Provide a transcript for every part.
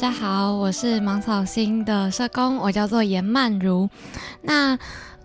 大家好，我是芒草心的社工，我叫做颜曼如。那，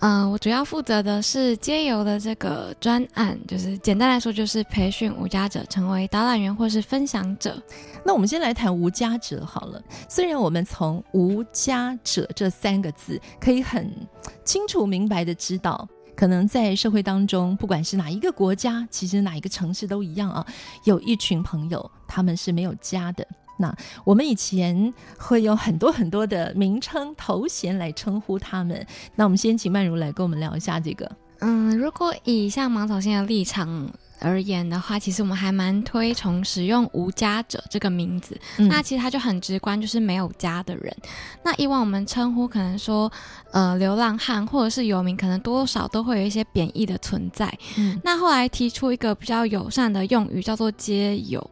嗯、呃，我主要负责的是街游的这个专案，就是简单来说，就是培训无家者成为导览员或是分享者。那我们先来谈无家者好了。虽然我们从无家者这三个字可以很清楚明白的知道，可能在社会当中，不管是哪一个国家，其实哪一个城市都一样啊，有一群朋友他们是没有家的。那我们以前会用很多很多的名称头衔来称呼他们。那我们先请曼如来跟我们聊一下这个。嗯，如果以像芒草心的立场而言的话，其实我们还蛮推崇使用“无家者”这个名字。嗯、那其实它就很直观，就是没有家的人。那以往我们称呼可能说，呃，流浪汉或者是游民，可能多少都会有一些贬义的存在。嗯，那后来提出一个比较友善的用语，叫做“街游”。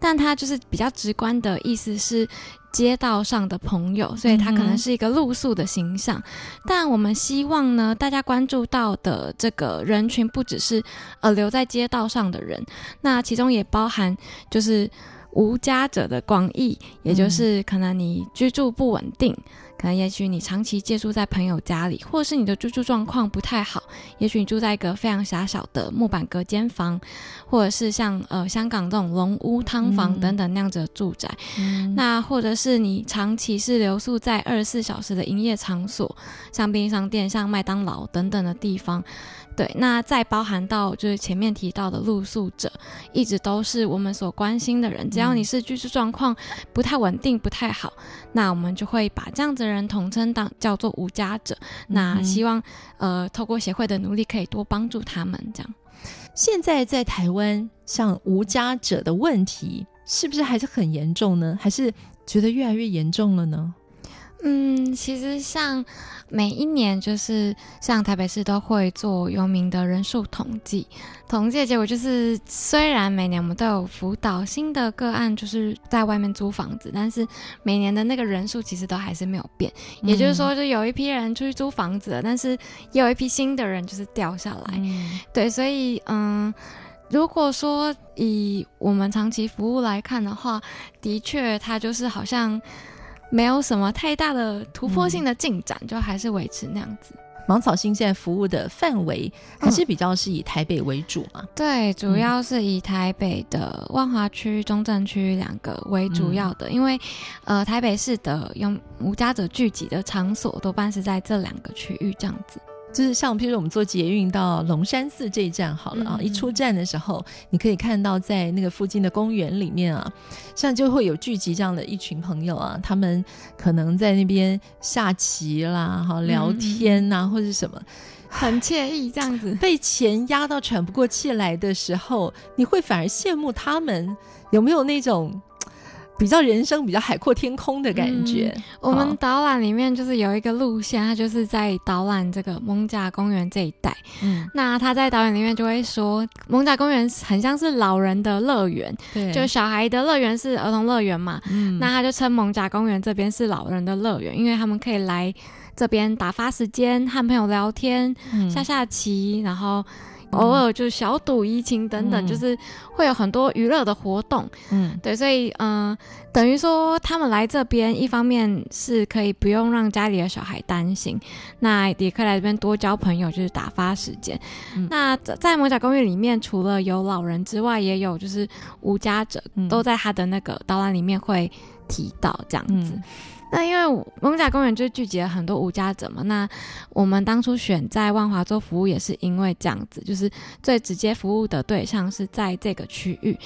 但他就是比较直观的意思是街道上的朋友，所以他可能是一个露宿的形象。嗯、但我们希望呢，大家关注到的这个人群不只是呃留在街道上的人，那其中也包含就是无家者的广义，也就是可能你居住不稳定。可能也许你长期借住在朋友家里，或者是你的居住状况不太好，也许你住在一个非常狭小的木板隔间房，或者是像呃香港这种龙屋、汤房等等那样子的住宅，嗯、那或者是你长期是留宿在二十四小时的营业场所，像便利商店、像麦当劳等等的地方。对，那再包含到就是前面提到的露宿者，一直都是我们所关心的人。只要你是居住状况不太稳定、不太好，那我们就会把这样子的人统称当叫做无家者。那希望呃，透过协会的努力，可以多帮助他们。这样，现在在台湾，像无家者的问题，是不是还是很严重呢？还是觉得越来越严重了呢？嗯，其实像每一年，就是像台北市都会做游民的人数统计，统计的结果就是，虽然每年我们都有辅导新的个案，就是在外面租房子，但是每年的那个人数其实都还是没有变。嗯、也就是说，就有一批人出去租房子了，但是也有一批新的人就是掉下来。嗯、对，所以嗯，如果说以我们长期服务来看的话，的确，它就是好像。没有什么太大的突破性的进展，嗯、就还是维持那样子。芒草心现在服务的范围还是比较是以台北为主嘛？对，主要是以台北的万华区、中正区两个为主要的，嗯、因为呃台北市的用无家者聚集的场所多半是在这两个区域这样子。就是像，譬如我们坐捷运到龙山寺这一站好了啊，嗯、一出站的时候，你可以看到在那个附近的公园里面啊，像就会有聚集这样的一群朋友啊，他们可能在那边下棋啦、哈聊天呐、啊，嗯、或者什么，很惬意这样子。被钱压到喘不过气来的时候，你会反而羡慕他们有没有那种。比较人生比较海阔天空的感觉。嗯、我们导览里面就是有一个路线，它就是在导览这个艋舺公园这一带。嗯，那他在导演里面就会说，艋舺公园很像是老人的乐园，对，就小孩的乐园是儿童乐园嘛。嗯，那他就称艋舺公园这边是老人的乐园，因为他们可以来这边打发时间，和朋友聊天，嗯、下下棋，然后。偶尔就是小赌怡情等等，嗯、就是会有很多娱乐的活动。嗯，对，所以嗯、呃，等于说他们来这边，一方面是可以不用让家里的小孩担心，那也可以来这边多交朋友，就是打发时间。嗯、那在魔甲公寓里面，除了有老人之外，也有就是无家者，嗯、都在他的那个导览里面会提到这样子。嗯那因为艋舺公园就聚集了很多无家者嘛，那我们当初选在万华做服务也是因为这样子，就是最直接服务的对象是在这个区域。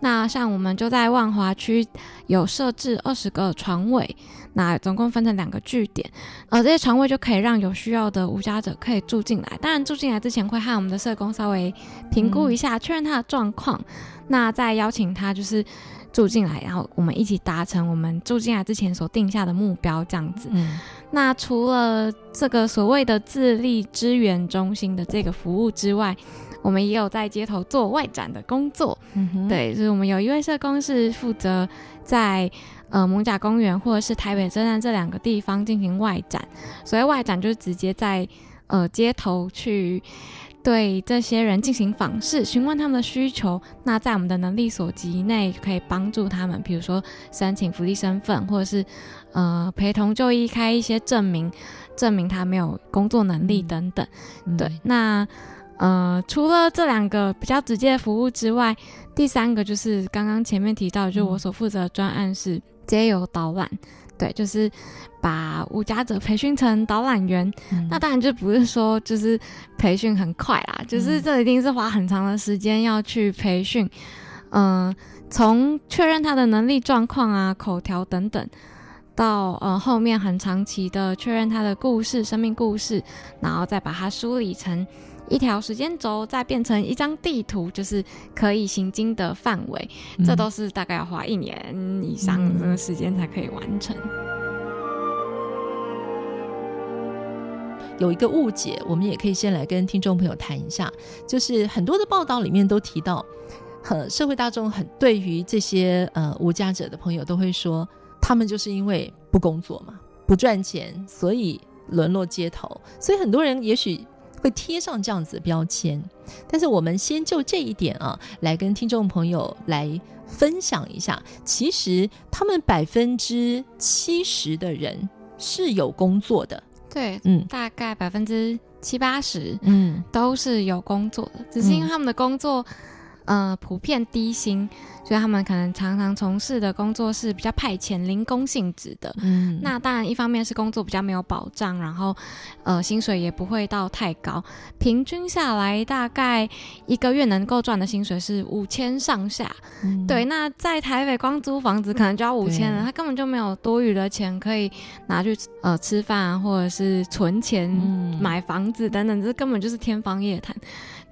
那像我们就在万华区有设置二十个床位，那总共分成两个据点，呃，这些床位就可以让有需要的无家者可以住进来。当然住进来之前会和我们的社工稍微评估一下，确认他的状况，那再邀请他就是。住进来，然后我们一起达成我们住进来之前所定下的目标，这样子。嗯，那除了这个所谓的自立支援中心的这个服务之外，我们也有在街头做外展的工作。嗯，对，就是我们有一位社工是负责在呃蒙甲公园或者是台北车站这两个地方进行外展。所谓外展，就是直接在呃街头去。对这些人进行访视，询问他们的需求。那在我们的能力所及内，可以帮助他们，比如说申请福利身份，或者是呃陪同就医开一些证明，证明他没有工作能力等等。嗯、对，那呃除了这两个比较直接的服务之外，第三个就是刚刚前面提到，就我所负责的专案是街游导览。对，就是把无家者培训成导览员，嗯、那当然就不是说就是培训很快啦，就是这一定是花很长的时间要去培训，嗯、呃，从确认他的能力状况啊、口条等等，到呃后面很长期的确认他的故事、生命故事，然后再把它梳理成。一条时间轴再变成一张地图，就是可以行经的范围，嗯、这都是大概要花一年以上的这个时间才可以完成。有一个误解，我们也可以先来跟听众朋友谈一下，就是很多的报道里面都提到，很社会大众很对于这些呃无家者的朋友都会说，他们就是因为不工作嘛，不赚钱，所以沦落街头，所以很多人也许。会贴上这样子的标签，但是我们先就这一点啊，来跟听众朋友来分享一下。其实他们百分之七十的人是有工作的，对，嗯，大概百分之七八十，嗯，都是有工作的，只是因为他们的工作。呃，普遍低薪，所以他们可能常常从事的工作是比较派遣、零工性质的。嗯，那当然，一方面是工作比较没有保障，然后呃，薪水也不会到太高，平均下来大概一个月能够赚的薪水是五千上下。嗯，对，那在台北光租房子可能就要五千了，他根本就没有多余的钱可以拿去呃吃饭啊，或者是存钱买房子等等，这根本就是天方夜谭。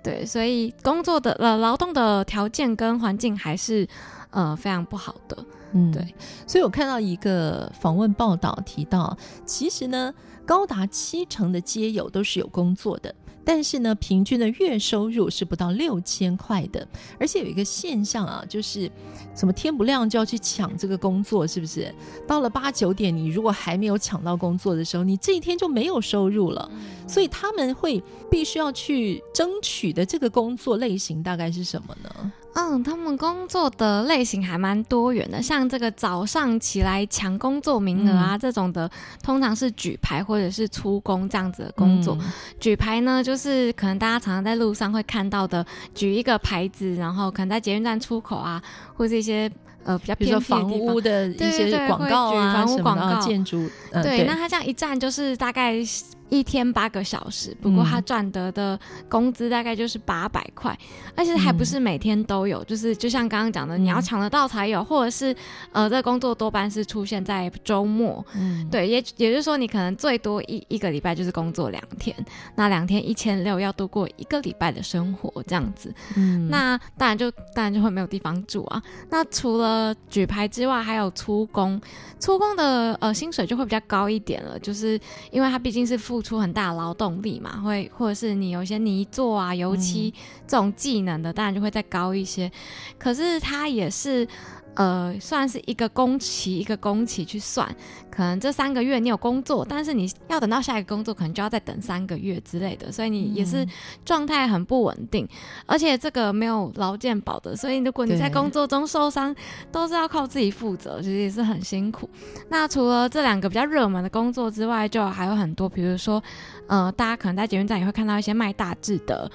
对，所以工作的呃劳动的条件跟环境还是呃非常不好的。嗯，对，所以我看到一个访问报道提到，其实呢，高达七成的街友都是有工作的。但是呢，平均的月收入是不到六千块的，而且有一个现象啊，就是什么天不亮就要去抢这个工作，是不是？到了八九点，你如果还没有抢到工作的时候，你这一天就没有收入了。所以他们会必须要去争取的这个工作类型大概是什么呢？嗯，他们工作的类型还蛮多元的，像这个早上起来抢工作名额啊，嗯、这种的，通常是举牌或者是出工这样子的工作。嗯、举牌呢，就是可能大家常常在路上会看到的，举一个牌子，然后可能在捷运站出口啊，或是一些。呃，比较偏僻的房屋的一些广告啊，房屋广告、建筑。对，对那他这样一站就是大概一天八个小时，不过他赚得的工资大概就是八百块，而且还不是每天都有，嗯、就是就像刚刚讲的，你要抢得到才有，或者是呃，这个工作多半是出现在周末。嗯，对，也也就是说，你可能最多一一个礼拜就是工作两天，那两天一千六要度过一个礼拜的生活这样子。嗯，那当然就当然就会没有地方住啊。那除了呃，举牌之外还有出工，出工的呃薪水就会比较高一点了，就是因为他毕竟是付出很大的劳动力嘛，会或者是你有一些泥做啊、油漆这种技能的，当然就会再高一些。可是它也是。呃，算是一个工期一个工期去算，可能这三个月你有工作，但是你要等到下一个工作，可能就要再等三个月之类的，所以你也是状态很不稳定，嗯、而且这个没有劳健保的，所以如果你在工作中受伤，都是要靠自己负责，其实也是很辛苦。那除了这两个比较热门的工作之外，就还有很多，比如说，呃，大家可能在捷运站也会看到一些卖大志的。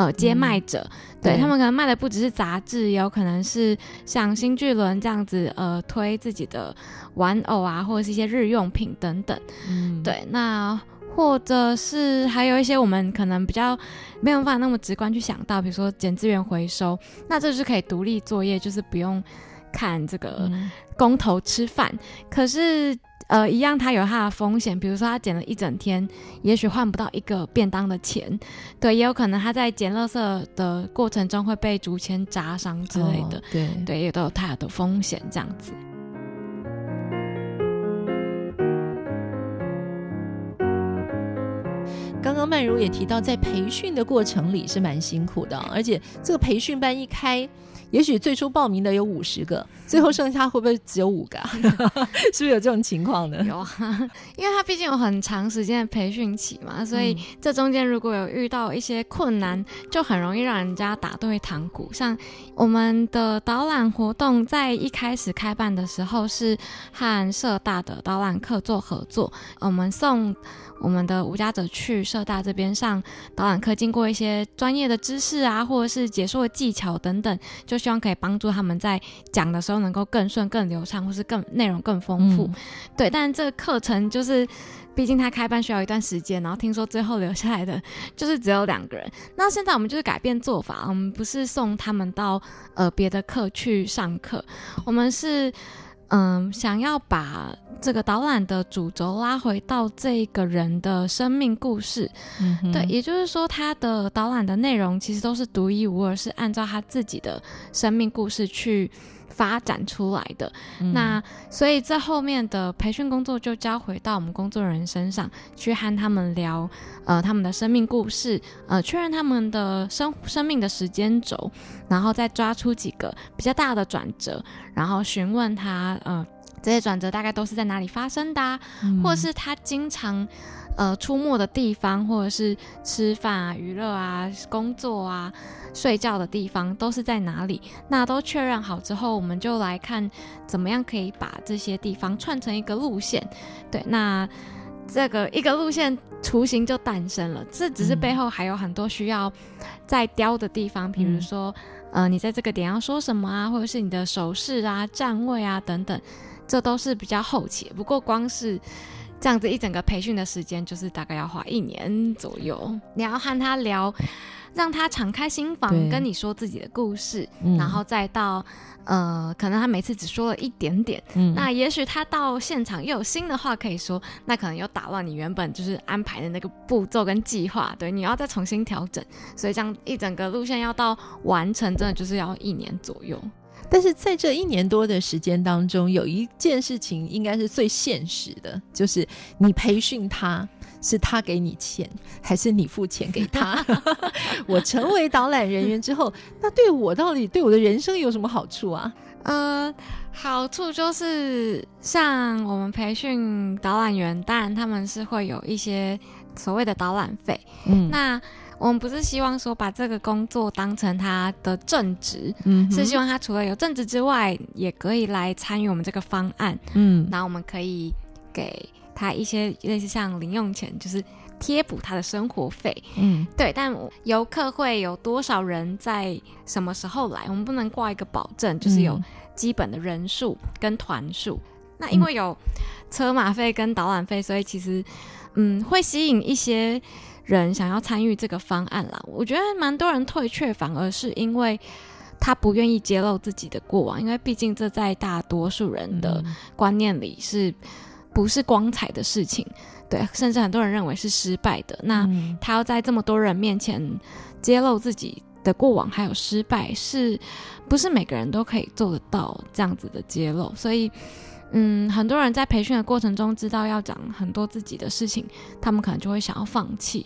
呃接卖者，嗯、对，对。他们可能卖的不只是杂志，也有可能是像新巨轮这样子，呃，推自己的玩偶啊，或者是一些日用品等等。嗯，对，那或者是还有一些我们可能比较没有办法那么直观去想到，比如说减资源回收，那这是可以独立作业，就是不用看这个工头吃饭，嗯、可是。呃，一样，它有它的风险。比如说，他捡了一整天，也许换不到一个便当的钱。对，也有可能他在捡垃圾的过程中会被竹签扎伤之类的。哦、对对，也都有它的风险，这样子。刚刚曼如也提到，在培训的过程里是蛮辛苦的，而且这个培训班一开。也许最初报名的有五十个，最后剩下会不会只有五个？是不是有这种情况呢？有啊，因为他毕竟有很长时间的培训期嘛，所以这中间如果有遇到一些困难，就很容易让人家打退堂鼓。像我们的导览活动在一开始开办的时候，是和社大的导览课做合作，我们送。我们的无家者去社大这边上导览课，经过一些专业的知识啊，或者是解说的技巧等等，就希望可以帮助他们在讲的时候能够更顺、更流畅，或是更内容更丰富。嗯、对，但这个课程就是，毕竟他开班需要一段时间，然后听说最后留下来的就是只有两个人。那现在我们就是改变做法，我们不是送他们到呃别的课去上课，我们是。嗯，想要把这个导览的主轴拉回到这个人的生命故事，嗯、对，也就是说，他的导览的内容其实都是独一无二，是按照他自己的生命故事去。发展出来的，嗯、那所以这后面的培训工作就交回到我们工作人员身上，去和他们聊，呃，他们的生命故事，呃，确认他们的生生命的时间轴，然后再抓出几个比较大的转折，然后询问他，呃，这些转折大概都是在哪里发生的，啊，嗯、或是他经常。呃，出没的地方，或者是吃饭啊、娱乐啊、工作啊、睡觉的地方，都是在哪里？那都确认好之后，我们就来看怎么样可以把这些地方串成一个路线。对，那这个一个路线雏形就诞生了。这只是背后还有很多需要再雕的地方，比如说，呃，你在这个点要说什么啊，或者是你的手势啊、站位啊等等，这都是比较后期。不过光是。这样子一整个培训的时间就是大概要花一年左右。你要和他聊，让他敞开心房，跟你说自己的故事，嗯、然后再到呃，可能他每次只说了一点点，嗯、那也许他到现场又有新的话可以说，那可能又打乱你原本就是安排的那个步骤跟计划，对，你要再重新调整。所以这样一整个路线要到完成，真的就是要一年左右。但是在这一年多的时间当中，有一件事情应该是最现实的，就是你培训他，是他给你钱，还是你付钱给他？我成为导览人员之后，那对我到底对我的人生有什么好处啊？呃，好处就是像我们培训导览员，当然他们是会有一些所谓的导览费，嗯，那。我们不是希望说把这个工作当成他的正职，嗯，是希望他除了有正职之外，也可以来参与我们这个方案，嗯，然后我们可以给他一些类似像零用钱，就是贴补他的生活费，嗯，对。但游客会有多少人在什么时候来，我们不能挂一个保证，就是有基本的人数跟团数。嗯、那因为有车马费跟导览费，所以其实嗯会吸引一些。人想要参与这个方案啦，我觉得蛮多人退却，反而是因为他不愿意揭露自己的过往，因为毕竟这在大多数人的观念里是不是光彩的事情？对，甚至很多人认为是失败的。那他要在这么多人面前揭露自己的过往还有失败，是不是每个人都可以做得到这样子的揭露？所以。嗯，很多人在培训的过程中知道要讲很多自己的事情，他们可能就会想要放弃。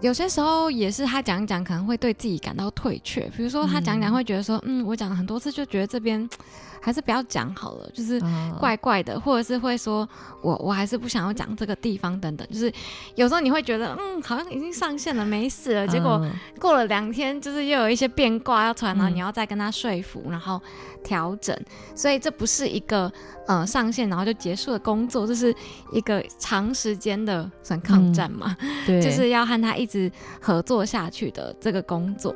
有些时候也是他讲一讲，可能会对自己感到退却。比如说他讲讲，会觉得说，嗯，嗯，我讲了很多次，就觉得这边。还是不要讲好了，就是怪怪的，或者是会说我我还是不想要讲这个地方等等，就是有时候你会觉得嗯，好像已经上线了，没事了，结果过了两天，就是又有一些变卦要传，然后你要再跟他说服，然后调整，所以这不是一个呃上线然后就结束的工作，这是一个长时间的算抗战嘛，对，就是要和他一是合作下去的这个工作。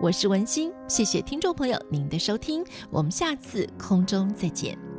我是文心，谢谢听众朋友您的收听，我们下次空中再见。